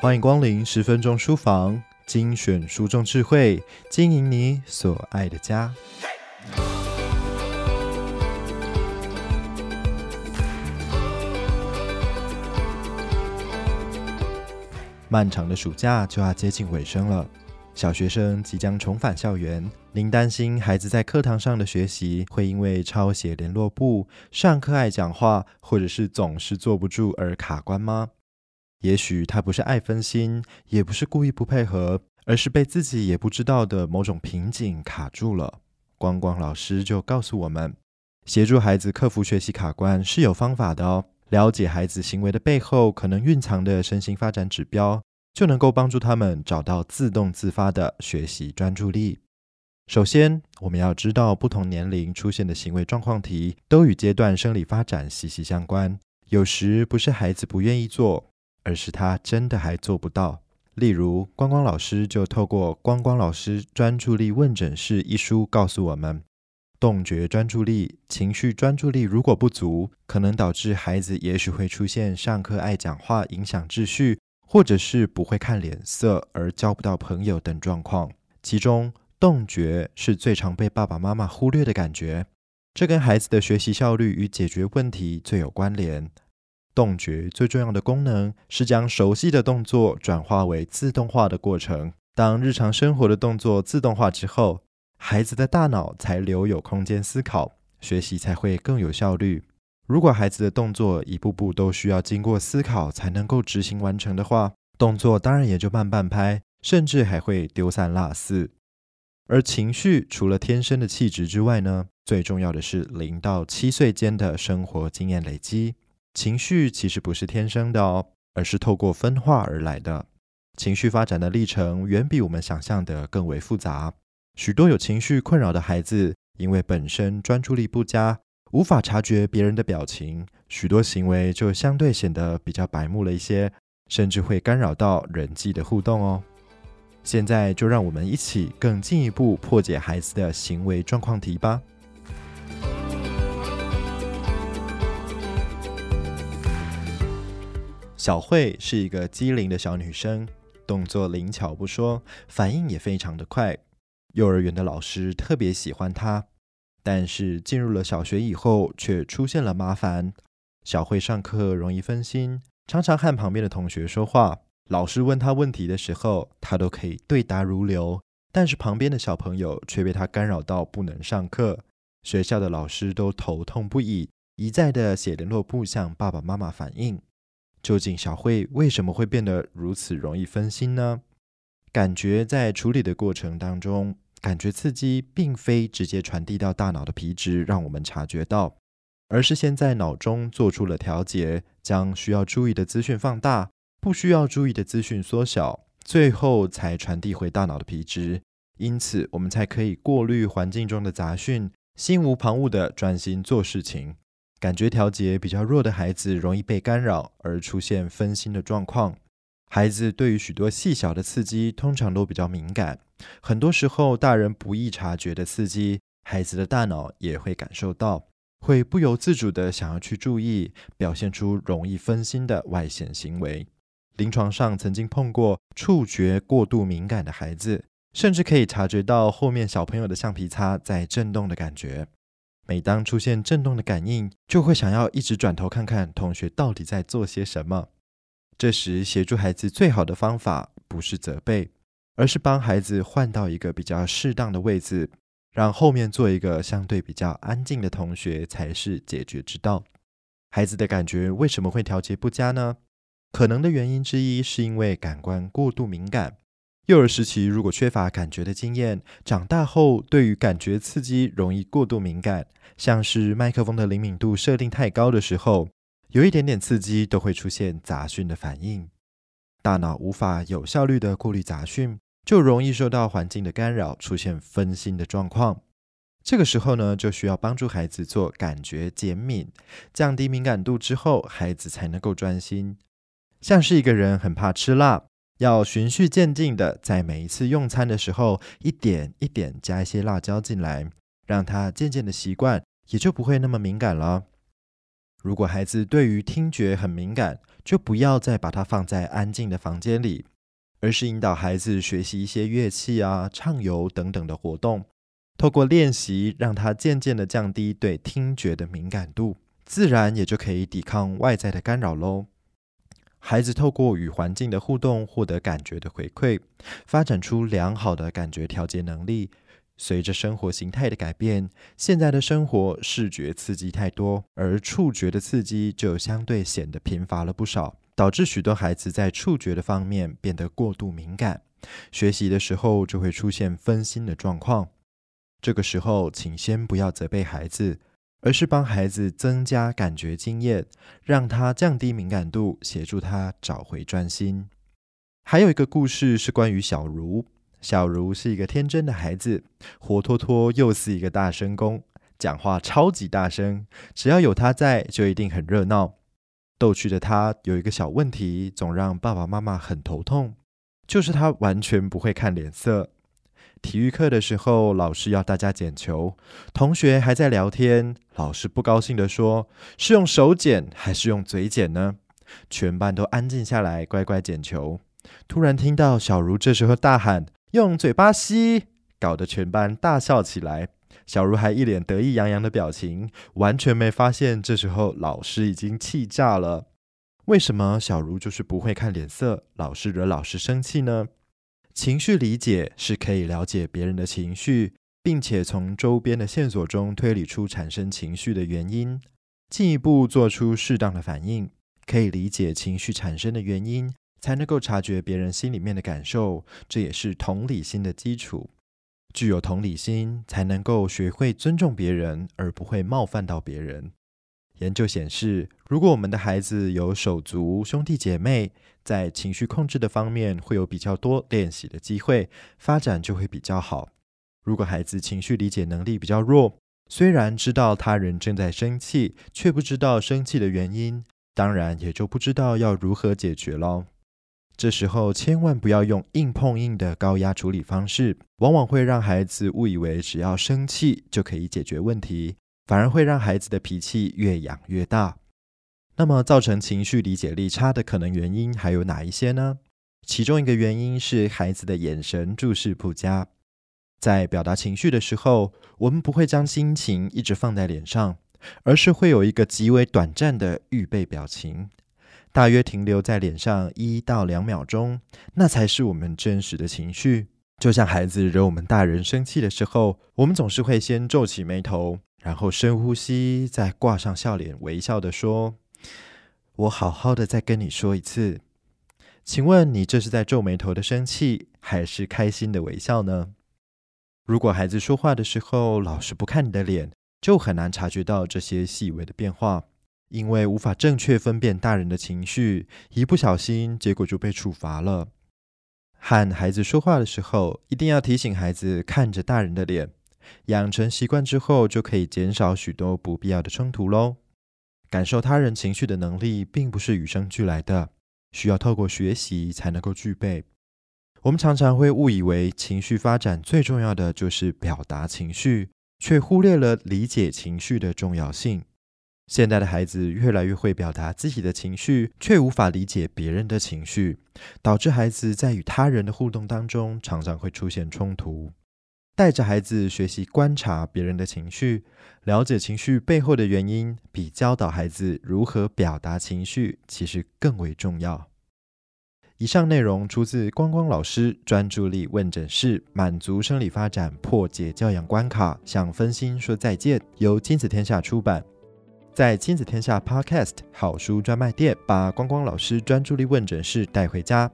欢迎光临十分钟书房，精选书中智慧，经营你所爱的家。漫长的暑假就要接近尾声了，小学生即将重返校园。您担心孩子在课堂上的学习会因为抄写联络簿、上课爱讲话，或者是总是坐不住而卡关吗？也许他不是爱分心，也不是故意不配合，而是被自己也不知道的某种瓶颈卡住了。光光老师就告诉我们，协助孩子克服学习卡关是有方法的哦。了解孩子行为的背后可能蕴藏的身心发展指标，就能够帮助他们找到自动自发的学习专注力。首先，我们要知道不同年龄出现的行为状况题都与阶段生理发展息息相关，有时不是孩子不愿意做。而是他真的还做不到。例如，光光老师就透过《光光老师专注力问诊室》一书告诉我们，动觉专注力、情绪专注力如果不足，可能导致孩子也许会出现上课爱讲话、影响秩序，或者是不会看脸色而交不到朋友等状况。其中，动觉是最常被爸爸妈妈忽略的感觉，这跟孩子的学习效率与解决问题最有关联。动觉最重要的功能是将熟悉的动作转化为自动化的过程。当日常生活的动作自动化之后，孩子的大脑才留有空间思考，学习才会更有效率。如果孩子的动作一步步都需要经过思考才能够执行完成的话，动作当然也就慢半拍，甚至还会丢三落四。而情绪除了天生的气质之外呢，最重要的是零到七岁间的生活经验累积。情绪其实不是天生的哦，而是透过分化而来的。情绪发展的历程远比我们想象的更为复杂。许多有情绪困扰的孩子，因为本身专注力不佳，无法察觉别人的表情，许多行为就相对显得比较白目了一些，甚至会干扰到人际的互动哦。现在就让我们一起更进一步破解孩子的行为状况题吧。小慧是一个机灵的小女生，动作灵巧不说，反应也非常的快。幼儿园的老师特别喜欢她，但是进入了小学以后，却出现了麻烦。小慧上课容易分心，常常和旁边的同学说话。老师问她问题的时候，她都可以对答如流，但是旁边的小朋友却被她干扰到不能上课。学校的老师都头痛不已，一再的写联络簿向爸爸妈妈反映。究竟小慧为什么会变得如此容易分心呢？感觉在处理的过程当中，感觉刺激并非直接传递到大脑的皮质，让我们察觉到，而是先在脑中做出了调节，将需要注意的资讯放大，不需要注意的资讯缩小，最后才传递回大脑的皮质。因此，我们才可以过滤环境中的杂讯，心无旁骛地专心做事情。感觉调节比较弱的孩子容易被干扰而出现分心的状况。孩子对于许多细小的刺激通常都比较敏感，很多时候大人不易察觉的刺激，孩子的大脑也会感受到，会不由自主地想要去注意，表现出容易分心的外显行为。临床上曾经碰过触觉过度敏感的孩子，甚至可以察觉到后面小朋友的橡皮擦在震动的感觉。每当出现震动的感应，就会想要一直转头看看同学到底在做些什么。这时，协助孩子最好的方法不是责备，而是帮孩子换到一个比较适当的位置，让后面做一个相对比较安静的同学才是解决之道。孩子的感觉为什么会调节不佳呢？可能的原因之一是因为感官过度敏感。幼儿时期如果缺乏感觉的经验，长大后对于感觉刺激容易过度敏感，像是麦克风的灵敏度设定太高的时候，有一点点刺激都会出现杂讯的反应。大脑无法有效率的过滤杂讯，就容易受到环境的干扰，出现分心的状况。这个时候呢，就需要帮助孩子做感觉减敏，降低敏感度之后，孩子才能够专心。像是一个人很怕吃辣。要循序渐进的，在每一次用餐的时候，一点一点加一些辣椒进来，让他渐渐的习惯，也就不会那么敏感了。如果孩子对于听觉很敏感，就不要再把它放在安静的房间里，而是引导孩子学习一些乐器啊、畅游等等的活动。透过练习，让他渐渐的降低对听觉的敏感度，自然也就可以抵抗外在的干扰喽。孩子透过与环境的互动，获得感觉的回馈，发展出良好的感觉调节能力。随着生活形态的改变，现在的生活视觉刺激太多，而触觉的刺激就相对显得贫乏了不少，导致许多孩子在触觉的方面变得过度敏感，学习的时候就会出现分心的状况。这个时候，请先不要责备孩子，而是帮孩子增加感觉经验，让他降低敏感度，协助他找回专心。还有一个故事是关于小如。小如是一个天真的孩子，活脱脱又是一个大声公，讲话超级大声，只要有他在，就一定很热闹。逗趣的他有一个小问题，总让爸爸妈妈很头痛，就是他完全不会看脸色。体育课的时候，老师要大家捡球，同学还在聊天，老师不高兴地说：“是用手捡还是用嘴捡呢？”全班都安静下来，乖乖捡球。突然听到小如这时候大喊：“用嘴巴吸！”搞得全班大笑起来。小如还一脸得意洋洋的表情，完全没发现这时候老师已经气炸了。为什么小如就是不会看脸色，老是惹老师生气呢？情绪理解是可以了解别人的情绪，并且从周边的线索中推理出产生情绪的原因，进一步做出适当的反应。可以理解情绪产生的原因，才能够察觉别人心里面的感受，这也是同理心的基础。具有同理心，才能够学会尊重别人，而不会冒犯到别人。研究显示，如果我们的孩子有手足、兄弟姐妹，在情绪控制的方面会有比较多练习的机会，发展就会比较好。如果孩子情绪理解能力比较弱，虽然知道他人正在生气，却不知道生气的原因，当然也就不知道要如何解决喽。这时候千万不要用硬碰硬的高压处理方式，往往会让孩子误以为只要生气就可以解决问题。反而会让孩子的脾气越养越大。那么，造成情绪理解力差的可能原因还有哪一些呢？其中一个原因是孩子的眼神注视不佳。在表达情绪的时候，我们不会将心情一直放在脸上，而是会有一个极为短暂的预备表情，大约停留在脸上一到两秒钟，那才是我们真实的情绪。就像孩子惹我们大人生气的时候，我们总是会先皱起眉头。然后深呼吸，再挂上笑脸，微笑地说：“我好好的再跟你说一次，请问你这是在皱眉头的生气，还是开心的微笑呢？”如果孩子说话的时候老是不看你的脸，就很难察觉到这些细微的变化，因为无法正确分辨大人的情绪，一不小心结果就被处罚了。和孩子说话的时候，一定要提醒孩子看着大人的脸。养成习惯之后，就可以减少许多不必要的冲突喽。感受他人情绪的能力，并不是与生俱来的，需要透过学习才能够具备。我们常常会误以为情绪发展最重要的就是表达情绪，却忽略了理解情绪的重要性。现在的孩子越来越会表达自己的情绪，却无法理解别人的情绪，导致孩子在与他人的互动当中，常常会出现冲突。带着孩子学习观察别人的情绪，了解情绪背后的原因，比教导孩子如何表达情绪其实更为重要。以上内容出自光光老师专注力问诊室，满足生理发展，破解教养关卡，向分心说再见。由亲子天下出版，在亲子天下 Podcast 好书专卖店，把光光老师专注力问诊室带回家。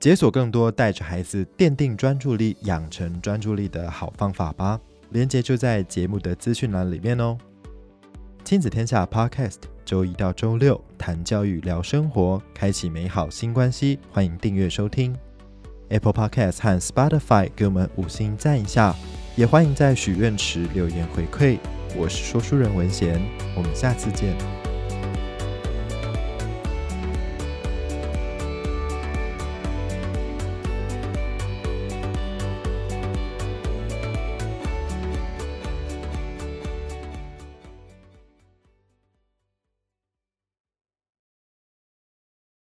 解锁更多带着孩子奠定专注力、养成专注力的好方法吧！链接就在节目的资讯栏里面哦。亲子天下 Podcast，周一到周六谈教育、聊生活，开启美好新关系。欢迎订阅收听 Apple Podcast 和 Spotify，给我们五星赞一下。也欢迎在许愿池留言回馈。我是说书人文贤，我们下次见。